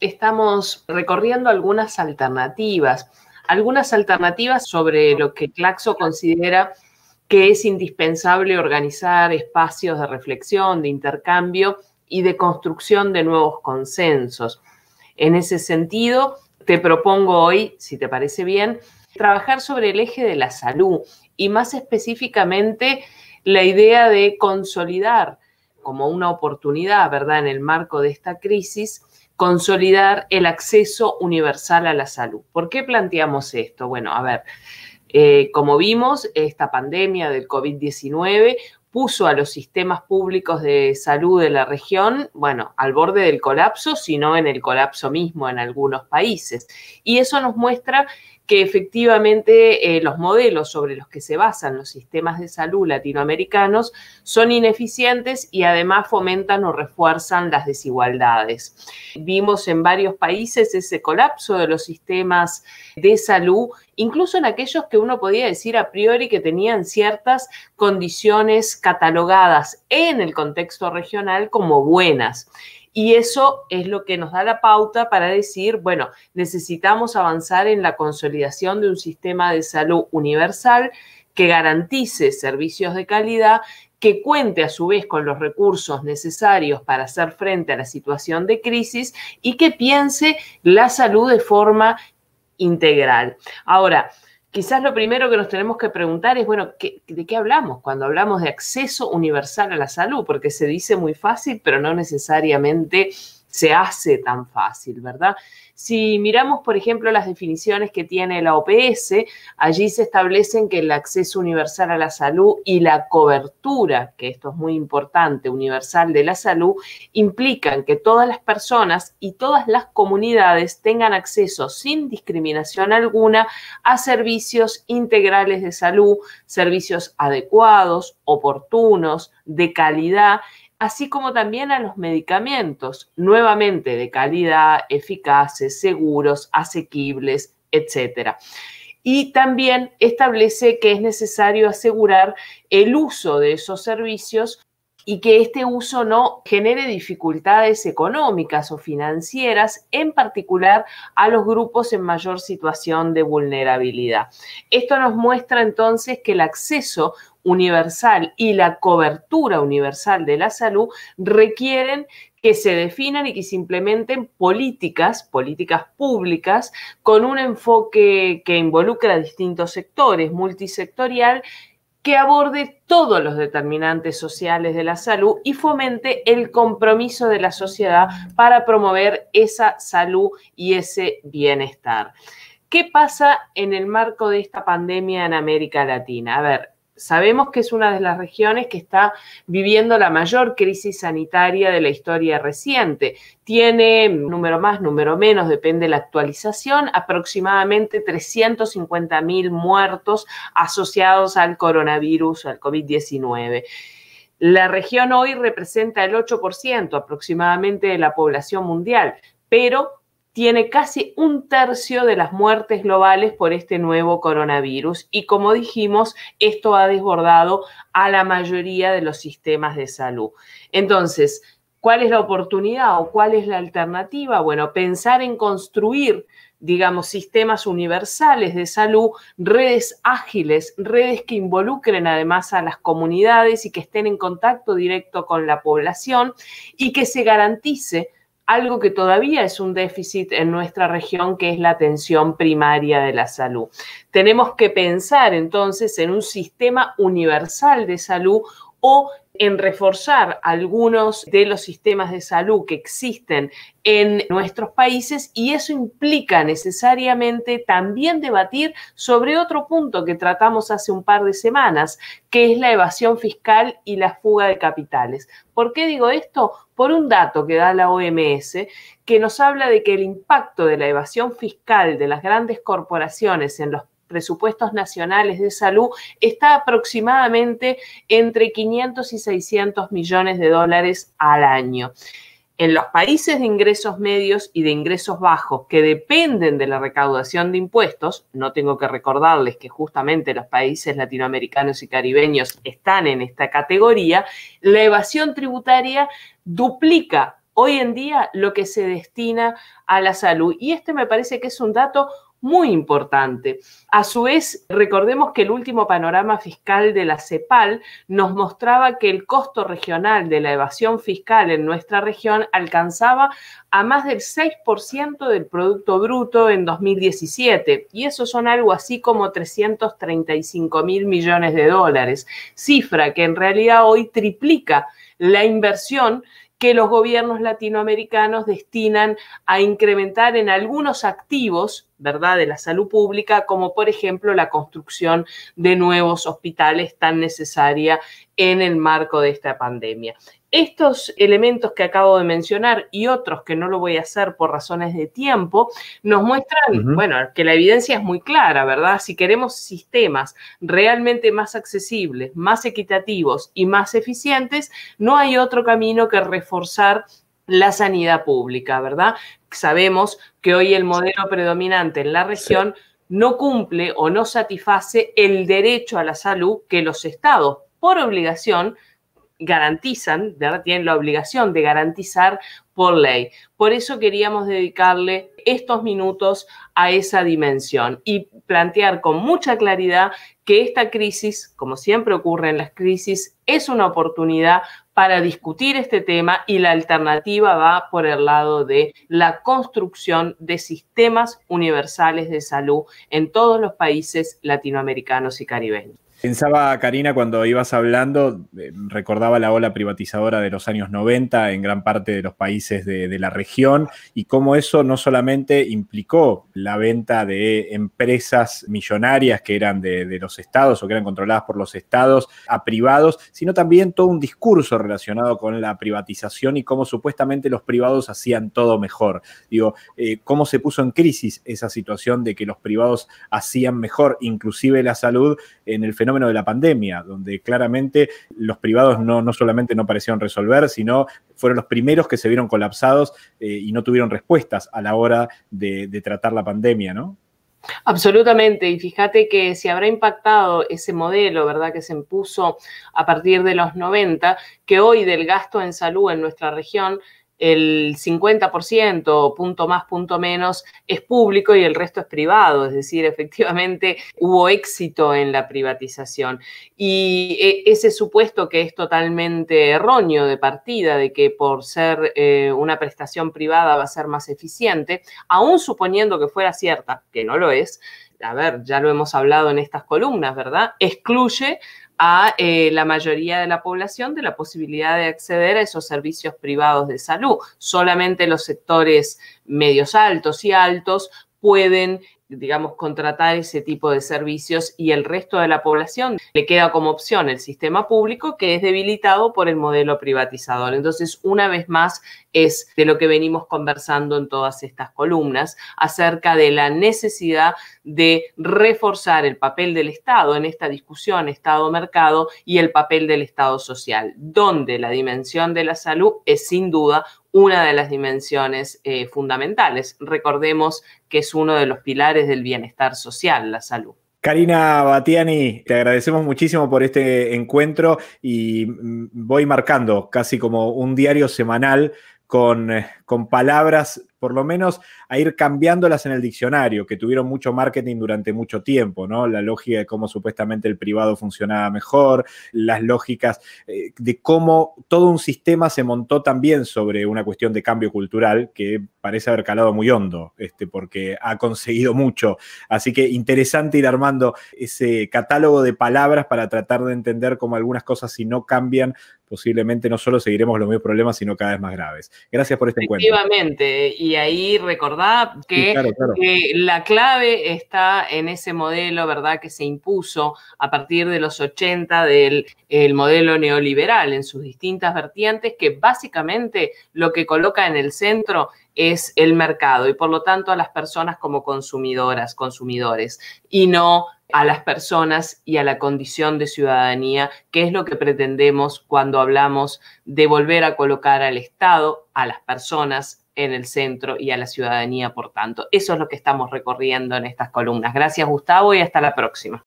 estamos recorriendo algunas alternativas, algunas alternativas sobre lo que Claxo considera que es indispensable organizar espacios de reflexión, de intercambio y de construcción de nuevos consensos. En ese sentido, te propongo hoy, si te parece bien, trabajar sobre el eje de la salud y más específicamente la idea de consolidar como una oportunidad, ¿verdad?, en el marco de esta crisis, consolidar el acceso universal a la salud. ¿Por qué planteamos esto? Bueno, a ver, eh, como vimos, esta pandemia del COVID-19 puso a los sistemas públicos de salud de la región, bueno, al borde del colapso, sino en el colapso mismo en algunos países. Y eso nos muestra que efectivamente eh, los modelos sobre los que se basan los sistemas de salud latinoamericanos son ineficientes y además fomentan o refuerzan las desigualdades. Vimos en varios países ese colapso de los sistemas de salud, incluso en aquellos que uno podía decir a priori que tenían ciertas condiciones catalogadas en el contexto regional como buenas. Y eso es lo que nos da la pauta para decir, bueno, necesitamos avanzar en la consolidación de un sistema de salud universal que garantice servicios de calidad, que cuente a su vez con los recursos necesarios para hacer frente a la situación de crisis y que piense la salud de forma integral. Ahora, quizás lo primero que nos tenemos que preguntar es, bueno, ¿de qué hablamos cuando hablamos de acceso universal a la salud? Porque se dice muy fácil, pero no necesariamente se hace tan fácil, ¿verdad? Si miramos, por ejemplo, las definiciones que tiene la OPS, allí se establecen que el acceso universal a la salud y la cobertura, que esto es muy importante, universal de la salud, implican que todas las personas y todas las comunidades tengan acceso sin discriminación alguna a servicios integrales de salud, servicios adecuados, oportunos, de calidad así como también a los medicamentos, nuevamente de calidad, eficaces, seguros, asequibles, etc. Y también establece que es necesario asegurar el uso de esos servicios y que este uso no genere dificultades económicas o financieras, en particular a los grupos en mayor situación de vulnerabilidad. Esto nos muestra entonces que el acceso universal y la cobertura universal de la salud requieren que se definan y que se implementen políticas, políticas públicas, con un enfoque que involucra a distintos sectores, multisectorial, que aborde todos los determinantes sociales de la salud y fomente el compromiso de la sociedad para promover esa salud y ese bienestar. ¿Qué pasa en el marco de esta pandemia en América Latina? A ver, Sabemos que es una de las regiones que está viviendo la mayor crisis sanitaria de la historia reciente. Tiene, número más, número menos, depende de la actualización, aproximadamente 350 mil muertos asociados al coronavirus, al COVID-19. La región hoy representa el 8% aproximadamente de la población mundial, pero tiene casi un tercio de las muertes globales por este nuevo coronavirus y como dijimos, esto ha desbordado a la mayoría de los sistemas de salud. Entonces, ¿cuál es la oportunidad o cuál es la alternativa? Bueno, pensar en construir digamos, sistemas universales de salud, redes ágiles, redes que involucren además a las comunidades y que estén en contacto directo con la población y que se garantice algo que todavía es un déficit en nuestra región, que es la atención primaria de la salud. Tenemos que pensar entonces en un sistema universal de salud o en reforzar algunos de los sistemas de salud que existen en nuestros países y eso implica necesariamente también debatir sobre otro punto que tratamos hace un par de semanas, que es la evasión fiscal y la fuga de capitales. ¿Por qué digo esto? Por un dato que da la OMS que nos habla de que el impacto de la evasión fiscal de las grandes corporaciones en los presupuestos nacionales de salud está aproximadamente entre 500 y 600 millones de dólares al año. En los países de ingresos medios y de ingresos bajos que dependen de la recaudación de impuestos, no tengo que recordarles que justamente los países latinoamericanos y caribeños están en esta categoría, la evasión tributaria duplica hoy en día lo que se destina a la salud. Y este me parece que es un dato muy importante. A su vez, recordemos que el último panorama fiscal de la CEPAL nos mostraba que el costo regional de la evasión fiscal en nuestra región alcanzaba a más del 6% del Producto Bruto en 2017, y eso son algo así como 335 mil millones de dólares, cifra que en realidad hoy triplica la inversión que los gobiernos latinoamericanos destinan a incrementar en algunos activos, ¿verdad?, de la salud pública, como por ejemplo la construcción de nuevos hospitales tan necesaria en el marco de esta pandemia. Estos elementos que acabo de mencionar y otros que no lo voy a hacer por razones de tiempo, nos muestran, bueno, que la evidencia es muy clara, ¿verdad? Si queremos sistemas realmente más accesibles, más equitativos y más eficientes, no hay otro camino que reforzar la sanidad pública, ¿verdad? Sabemos que hoy el modelo predominante en la región no cumple o no satisface el derecho a la salud que los estados, por obligación, garantizan, ¿verdad? tienen la obligación de garantizar por ley. Por eso queríamos dedicarle estos minutos a esa dimensión y plantear con mucha claridad que esta crisis, como siempre ocurre en las crisis, es una oportunidad para discutir este tema y la alternativa va por el lado de la construcción de sistemas universales de salud en todos los países latinoamericanos y caribeños. Pensaba, Karina, cuando ibas hablando, eh, recordaba la ola privatizadora de los años 90 en gran parte de los países de, la región y cómo eso no solamente implicó la venta de empresas millonarias que eran de, los estados o que eran controladas por los estados a privados, sino también todo un discurso relacionado con la privatización y cómo supuestamente los privados hacían todo mejor. Digo, eh, cómo se puso en crisis esa situación de que los privados hacían mejor, inclusive la salud, en el fenómeno de la pandemia, donde claramente los privados no, no solamente no parecieron resolver, sino fueron los primeros que se vieron colapsados eh, y no tuvieron respuestas a la hora de, de tratar la pandemia, ¿no? Absolutamente, y fíjate que si habrá impactado ese modelo, ¿verdad?, que se impuso a partir de los 90, que hoy del gasto en salud en nuestra región el 50%, punto más, punto menos, es público y el resto es privado. Es decir, efectivamente hubo éxito en la privatización. Y e, ese supuesto que es totalmente erróneo de partida, de que por ser eh, una prestación privada va a ser más eficiente, aún suponiendo que fuera cierta, que no lo es, a ver, ya lo hemos hablado en estas columnas, ¿verdad? Excluye a eh, la mayoría de la población de la posibilidad de acceder a esos servicios privados de salud. Solamente los sectores medios altos y altos pueden digamos, contratar ese tipo de servicios y el resto de la población le queda como opción el sistema público que es debilitado por el modelo privatizador. Entonces, una vez más, es de lo que venimos conversando en todas estas columnas acerca de la necesidad de reforzar el papel del Estado en esta discusión Estado-mercado y el papel del Estado social, donde la dimensión de la salud es sin duda una de las dimensiones eh, fundamentales. Recordemos que es uno de los pilares del bienestar social, la salud. Karina Batiani, te agradecemos muchísimo por este encuentro y mm, voy marcando casi como un diario semanal con, eh, con palabras por lo menos a ir cambiándolas en el diccionario, que tuvieron mucho marketing durante mucho tiempo, ¿no? La lógica de cómo supuestamente el privado funcionaba mejor, las lógicas eh, de cómo todo un sistema se montó también sobre una cuestión de cambio cultural que parece haber calado muy hondo, este, porque ha conseguido mucho. Así que interesante ir armando ese catálogo de palabras para tratar de entender cómo algunas cosas si no cambian, posiblemente no solo seguiremos los mismos problemas, sino cada vez más graves. Gracias por este encuentro. Efectivamente, y ahí recordad que, la clave está en ese modelo, ¿verdad?, que se impuso a partir de los 80 del modelo neoliberal en sus distintas vertientes, que básicamente lo que coloca en el centro es el mercado y por lo tanto a las personas como consumidoras, consumidores, y no a las personas y a la condición de ciudadanía, que es lo que pretendemos cuando hablamos de volver a colocar al Estado, a las personas en el centro y a la ciudadanía, por tanto. Eso es lo que estamos recorriendo en estas columnas. Gracias, Gustavo, y hasta la próxima.